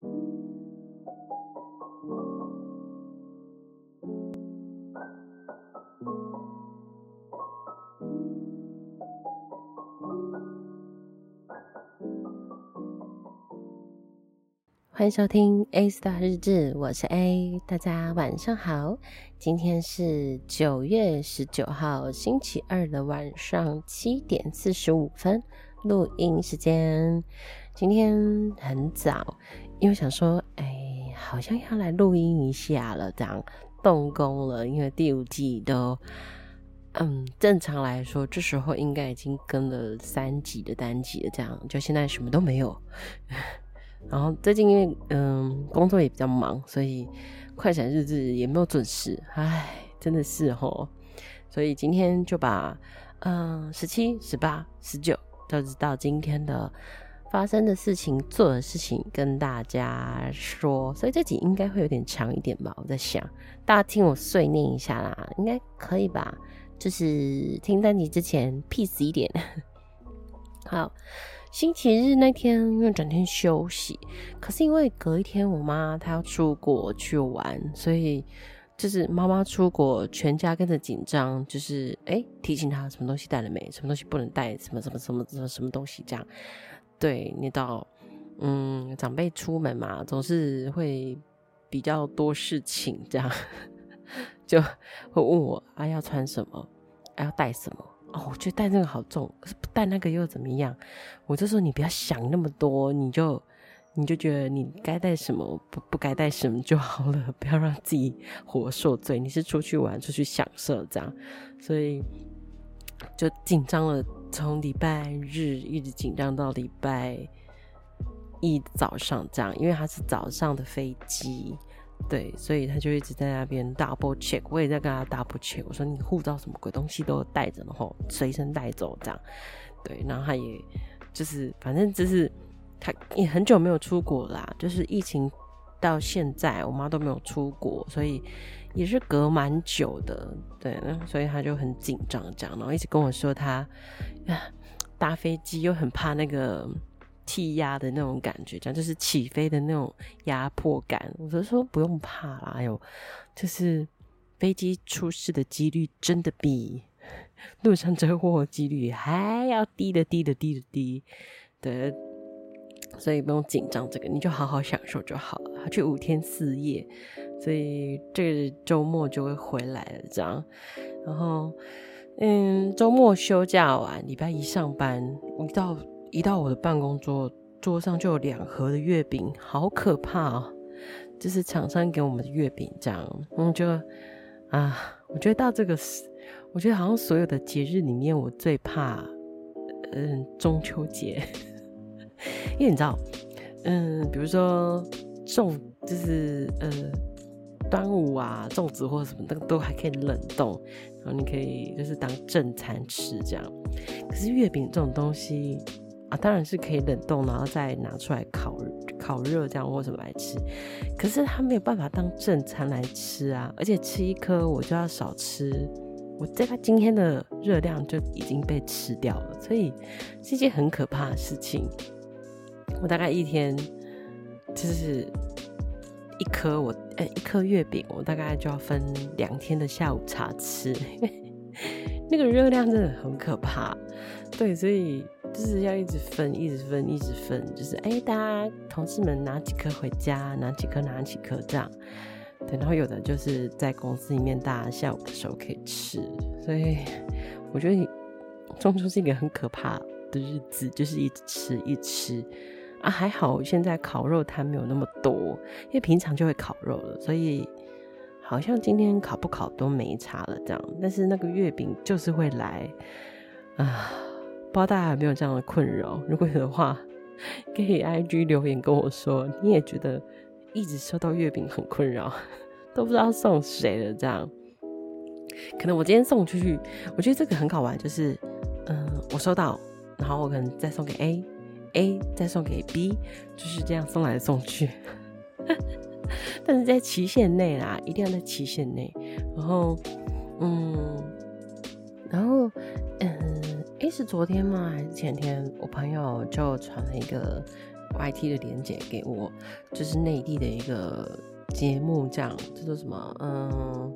欢迎收听 A Star 日志，我是 A，大家晚上好。今天是九月十九号星期二的晚上七点四十五分，录音时间。今天很早，因为想说，哎，好像要来录音一下了，这样动工了。因为第五季都，嗯，正常来说，这时候应该已经更了三集的单集了，这样就现在什么都没有。然后最近因为嗯工作也比较忙，所以快闪日志也没有准时，唉，真的是哦。所以今天就把嗯十七、十八、十九，就是到今天的发生的事情、做的事情跟大家说。所以这集应该会有点长一点吧？我在想，大家听我碎念一下啦，应该可以吧？就是听单集之前 peace 一点，好。星期日那天，因为整天休息，可是因为隔一天我妈她要出国去玩，所以就是妈妈出国，全家跟着紧张，就是哎、提醒她什么东西带了没，什么东西不能带，什么什么什么什么什么东西这样。对，你到嗯长辈出门嘛，总是会比较多事情，这样 就会问我啊要穿什么，啊要带什么。哦，我觉得带那个好重，可是不带那个又怎么样？我就说你不要想那么多，你就你就觉得你该带什么，不不该带什么就好了，不要让自己活受罪。你是出去玩，出去享受这样，所以就紧张了，从礼拜日一直紧张到礼拜一早上这样，因为它是早上的飞机。对，所以他就一直在那边 double check，我也在跟他 double check。我说你护照什么鬼东西都带着，然后随身带走这样。对，然后他也就是反正就是他也很久没有出国啦，就是疫情到现在，我妈都没有出国，所以也是隔蛮久的。对，所以他就很紧张这样，然后一直跟我说他搭飞机又很怕那个。气压的那种感觉，这样就是起飞的那种压迫感。我就说不用怕啦，哎呦，就是飞机出事的几率真的比 路上车祸几率还要低的低的低的低的，所以不用紧张这个，你就好好享受就好了。去五天四夜，所以这个周末就会回来了，这样。然后，嗯，周末休假完，礼拜一上班，一到。一到我的办公桌，桌上就有两盒的月饼，好可怕哦！就是厂商给我们的月饼，这样，嗯，就啊，我觉得到这个，我觉得好像所有的节日里面，我最怕，嗯，中秋节，因为你知道，嗯，比如说粽，就是呃，端午啊，粽子或者什么的都还可以冷冻，然后你可以就是当正餐吃这样。可是月饼这种东西。啊，当然是可以冷冻，然后再拿出来烤烤热这样或什么来吃。可是它没有办法当正餐来吃啊，而且吃一颗我就要少吃，我在它今天的热量就已经被吃掉了，所以是一件很可怕的事情。我大概一天就是一颗我呃、欸、一颗月饼，我大概就要分两天的下午茶吃，那个热量真的很可怕。对，所以。就是要一直分，一直分，一直分。就是哎、大家同事们拿几颗回家，拿几颗，拿几颗这样。对，然后有的就是在公司里面，大家下午的时候可以吃。所以我觉得 中秋是一个很可怕的日子，就是一直吃，一直吃啊。还好现在烤肉摊没有那么多，因为平常就会烤肉了，所以好像今天烤不烤都没差了这样。但是那个月饼就是会来啊。不知道大家有没有这样的困扰？如果有的话，可以 IG 留言跟我说，你也觉得一直收到月饼很困扰，都不知道送谁了。这样，可能我今天送出去，我觉得这个很好玩，就是嗯，我收到，然后我可能再送给 A A 再送给 B，就是这样送来送去。但是在期限内啦，一定要在期限内。然后，嗯，然后，嗯。诶，是昨天吗？还是前天？我朋友就传了一个 YT 的连结给我，就是内地的一个节目，这样叫做什么？嗯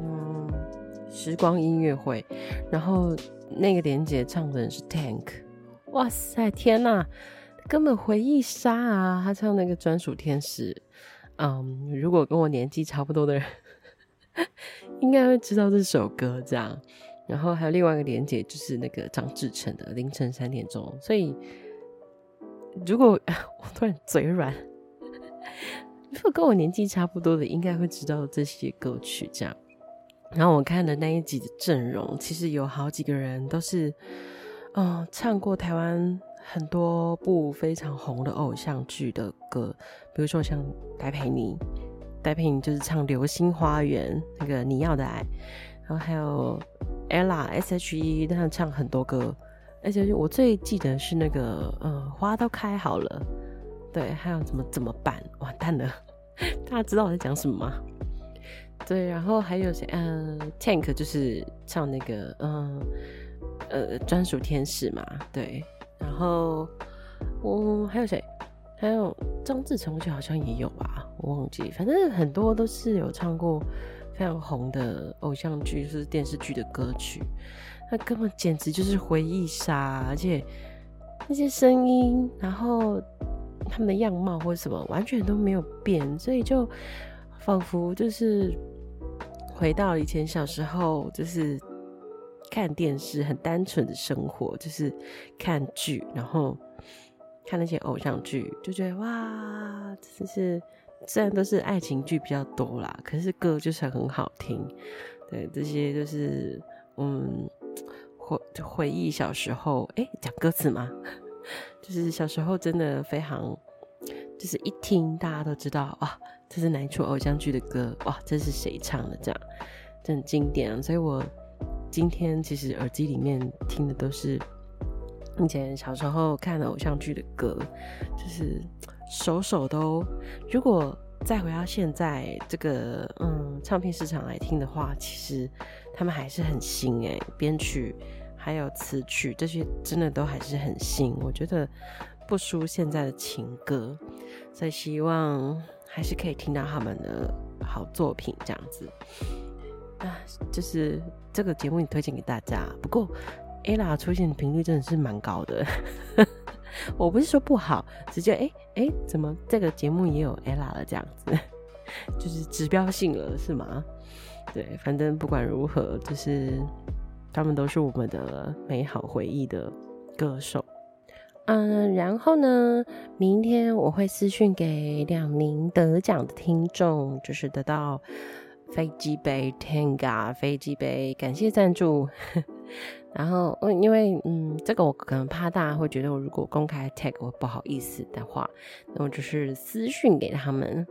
嗯，时光音乐会。然后那个连结唱的人是 Tank，哇塞，天呐，根本回忆杀啊！他唱那个专属天使，嗯，如果跟我年纪差不多的人，应该会知道这首歌这样。然后还有另外一个连接，就是那个张智成的凌晨三点钟。所以，如果 我突然嘴软，如果跟我年纪差不多的，应该会知道这些歌曲。这样，然后我看的那一集的阵容，其实有好几个人都是，呃，唱过台湾很多部非常红的偶像剧的歌，比如说像戴佩妮，戴佩妮就是唱《流星花园》那个你要的爱。然后还有 Ella S H E，他唱很多歌，S.H.E 我最记得是那个，呃，花都开好了，对，还有怎么怎么办？完蛋了，大家知道我在讲什么吗？对，然后还有谁？嗯、Tank 就是唱那个，嗯，呃，专属天使嘛，对。然后我还有谁？还有张智成，我记得好像也有吧，我忘记，反正很多都是有唱过。非常红的偶像剧，就是电视剧的歌曲，那根本简直就是回忆杀，而且那些声音，然后他们的样貌或者什么完全都没有变，所以就仿佛就是回到以前小时候，就是看电视很单纯的生活，就是看剧，然后看那些偶像剧，就觉得哇，真是。虽然都是爱情剧比较多啦，可是歌就是很好听。对，这些就是嗯，回回忆小时候。哎、欸，讲歌词吗？就是小时候真的非常，就是一听大家都知道哇，这是哪一出偶像剧的歌？哇，这是谁唱的？这样，这很经典啊。所以我今天其实耳机里面听的都是以前小时候看的偶像剧的歌，就是。首首都，如果再回到现在这个嗯唱片市场来听的话，其实他们还是很新诶，编曲还有词曲这些真的都还是很新，我觉得不输现在的情歌，所以希望还是可以听到他们的好作品这样子啊，就是这个节目也推荐给大家。不过 Ella 出现的频率真的是蛮高的。我不是说不好，直接哎哎，怎么这个节目也有 Ella 了这样子，就是指标性了是吗？对，反正不管如何，就是他们都是我们的美好回忆的歌手。嗯，然后呢，明天我会私讯给两名得奖的听众，就是得到飞机杯 Tenga 飞机杯，感谢赞助。然后，嗯，因为，嗯，这个我可能怕大家会觉得我如果公开 tag 我不好意思的话，那我就是私讯给他们，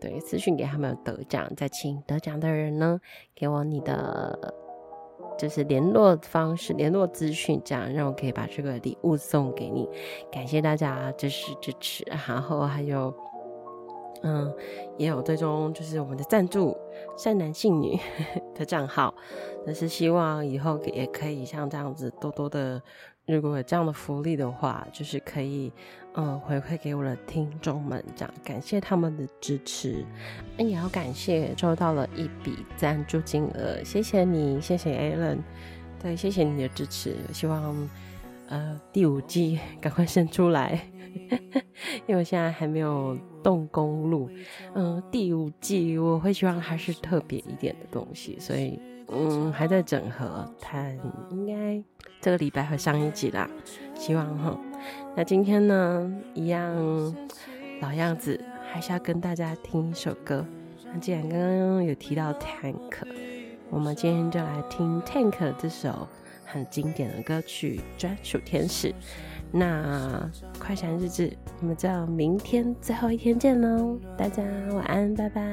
对，私讯给他们得奖，再请得奖的人呢给我你的就是联络方式、联络资讯，这样让我可以把这个礼物送给你。感谢大家支持支持，然后还有。嗯，也有最终就是我们的赞助善男信女的账号，但是希望以后也可以像这样子多多的，如果有这样的福利的话，就是可以嗯回馈给我的听众们，这样感谢他们的支持，那也要感谢收到了一笔赞助金额，谢谢你，谢谢 Alan，对，谢谢你的支持，希望呃第五季赶快生出来。因为我现在还没有动工路，嗯，第五季我会希望还是特别一点的东西，所以嗯还在整合，它应该这个礼拜会上一集啦，希望哈。那今天呢，一样老样子，还是要跟大家听一首歌。那既然刚刚有提到 Tank，我们今天就来听 Tank 这首很经典的歌曲《专属天使》。那快闪日志，我们就明天最后一天见喽！大家晚安，拜拜。